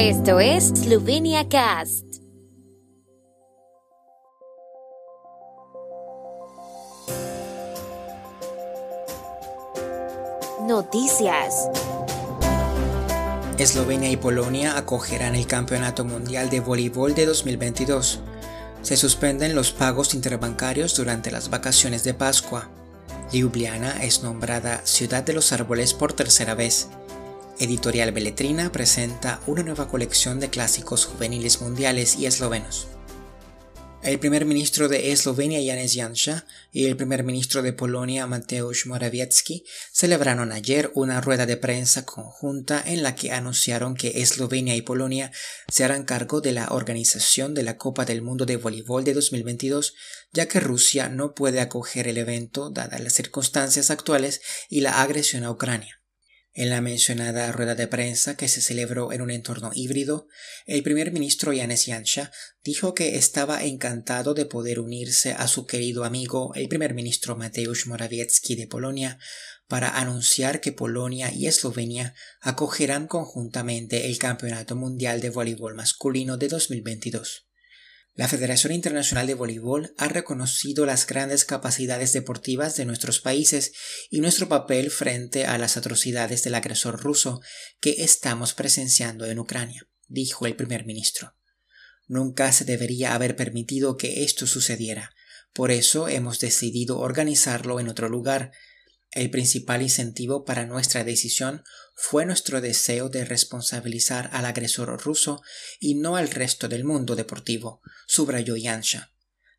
Esto es Slovenia Cast. Noticias. Eslovenia y Polonia acogerán el Campeonato Mundial de Voleibol de 2022. Se suspenden los pagos interbancarios durante las vacaciones de Pascua. Ljubljana es nombrada Ciudad de los Árboles por tercera vez. Editorial Beletrina presenta una nueva colección de clásicos juveniles mundiales y eslovenos. El primer ministro de Eslovenia, Janez Janša, y el primer ministro de Polonia, Mateusz Morawiecki, celebraron ayer una rueda de prensa conjunta en la que anunciaron que Eslovenia y Polonia se harán cargo de la organización de la Copa del Mundo de Voleibol de 2022, ya que Rusia no puede acoger el evento dadas las circunstancias actuales y la agresión a Ucrania. En la mencionada rueda de prensa que se celebró en un entorno híbrido, el primer ministro Yanis Yansha dijo que estaba encantado de poder unirse a su querido amigo, el primer ministro Mateusz Morawiecki de Polonia, para anunciar que Polonia y Eslovenia acogerán conjuntamente el Campeonato Mundial de Voleibol Masculino de 2022. La Federación Internacional de Voleibol ha reconocido las grandes capacidades deportivas de nuestros países y nuestro papel frente a las atrocidades del agresor ruso que estamos presenciando en Ucrania, dijo el primer ministro. Nunca se debería haber permitido que esto sucediera. Por eso hemos decidido organizarlo en otro lugar, el principal incentivo para nuestra decisión fue nuestro deseo de responsabilizar al agresor ruso y no al resto del mundo deportivo, subrayó Yansha.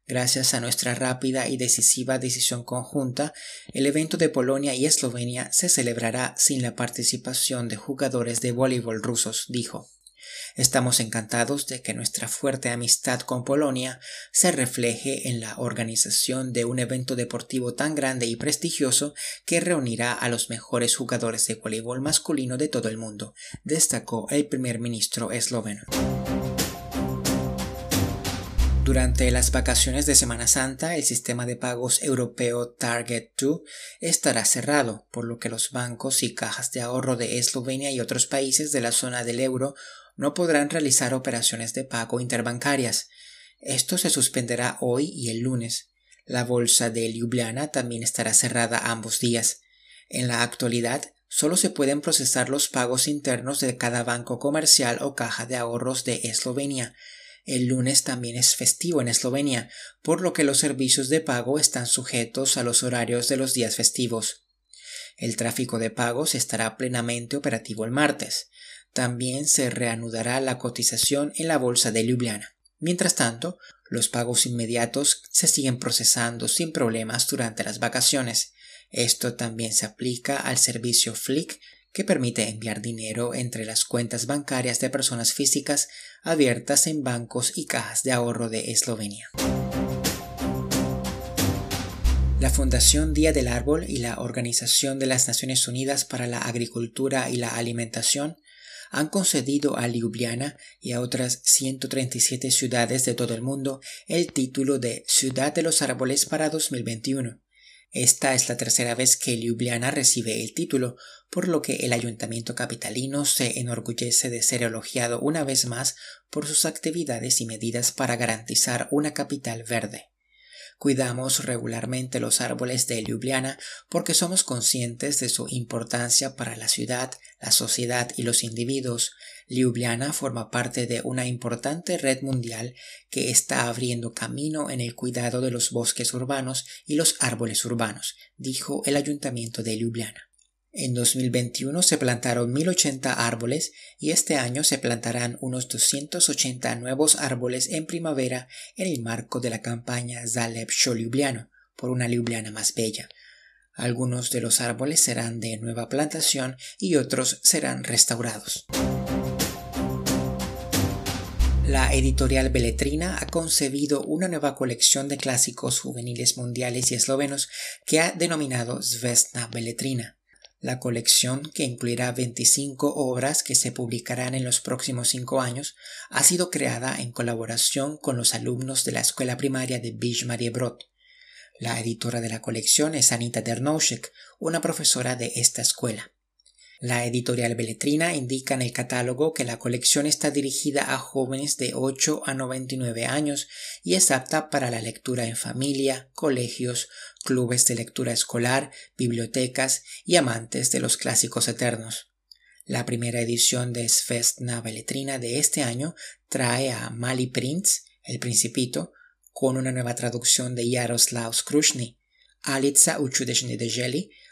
Gracias a nuestra rápida y decisiva decisión conjunta, el evento de Polonia y Eslovenia se celebrará sin la participación de jugadores de voleibol rusos, dijo. Estamos encantados de que nuestra fuerte amistad con Polonia se refleje en la organización de un evento deportivo tan grande y prestigioso que reunirá a los mejores jugadores de voleibol masculino de todo el mundo, destacó el primer ministro esloveno. Durante las vacaciones de Semana Santa, el sistema de pagos europeo Target 2 estará cerrado, por lo que los bancos y cajas de ahorro de Eslovenia y otros países de la zona del euro no podrán realizar operaciones de pago interbancarias. Esto se suspenderá hoy y el lunes. La bolsa de Ljubljana también estará cerrada ambos días. En la actualidad, solo se pueden procesar los pagos internos de cada banco comercial o caja de ahorros de Eslovenia, el lunes también es festivo en Eslovenia, por lo que los servicios de pago están sujetos a los horarios de los días festivos. El tráfico de pagos estará plenamente operativo el martes. También se reanudará la cotización en la bolsa de Ljubljana. Mientras tanto, los pagos inmediatos se siguen procesando sin problemas durante las vacaciones. Esto también se aplica al servicio Flick que permite enviar dinero entre las cuentas bancarias de personas físicas abiertas en bancos y cajas de ahorro de Eslovenia. La Fundación Día del Árbol y la Organización de las Naciones Unidas para la Agricultura y la Alimentación han concedido a Ljubljana y a otras 137 ciudades de todo el mundo el título de Ciudad de los Árboles para 2021. Esta es la tercera vez que Ljubljana recibe el título, por lo que el ayuntamiento capitalino se enorgullece de ser elogiado una vez más por sus actividades y medidas para garantizar una capital verde. Cuidamos regularmente los árboles de Ljubljana porque somos conscientes de su importancia para la ciudad, la sociedad y los individuos. Ljubljana forma parte de una importante red mundial que está abriendo camino en el cuidado de los bosques urbanos y los árboles urbanos, dijo el ayuntamiento de Ljubljana. En 2021 se plantaron 1080 árboles y este año se plantarán unos 280 nuevos árboles en primavera en el marco de la campaña Zalep Ljubljana por una Ljubljana más bella. Algunos de los árboles serán de nueva plantación y otros serán restaurados. La editorial Beletrina ha concebido una nueva colección de clásicos juveniles mundiales y eslovenos que ha denominado Zvestna Beletrina. La colección, que incluirá 25 obras que se publicarán en los próximos cinco años, ha sido creada en colaboración con los alumnos de la escuela primaria de Bij Brod. La editora de la colección es Anita Dernoušek, una profesora de esta escuela. La editorial Beletrina indica en el catálogo que la colección está dirigida a jóvenes de 8 a 99 años y es apta para la lectura en familia, colegios, clubes de lectura escolar, bibliotecas y amantes de los clásicos eternos. La primera edición de Svestna Beletrina de este año trae a Mali Prince, El Principito, con una nueva traducción de Yaroslav Skrushny, Alitza Uchudeshny de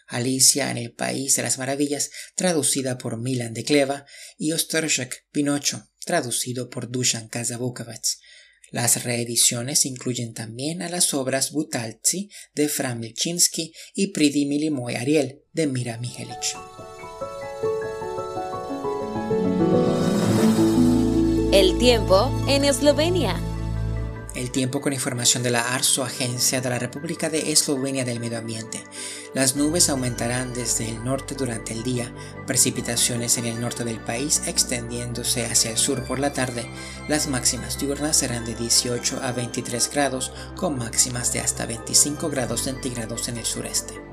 Alicia en el País de las Maravillas, traducida por Milan de Cleva, y Ostorzhek Pinocho, traducido por Dusan Kazabukovets. Las reediciones incluyen también a las obras Butalci de Fran Milchinsky y Pridi Milimoy Ariel de Mira Mihelic. El tiempo en Eslovenia. Tiempo con información de la ARSO, Agencia de la República de Eslovenia del Medio Ambiente. Las nubes aumentarán desde el norte durante el día, precipitaciones en el norte del país extendiéndose hacia el sur por la tarde. Las máximas diurnas serán de 18 a 23 grados, con máximas de hasta 25 grados centígrados en el sureste.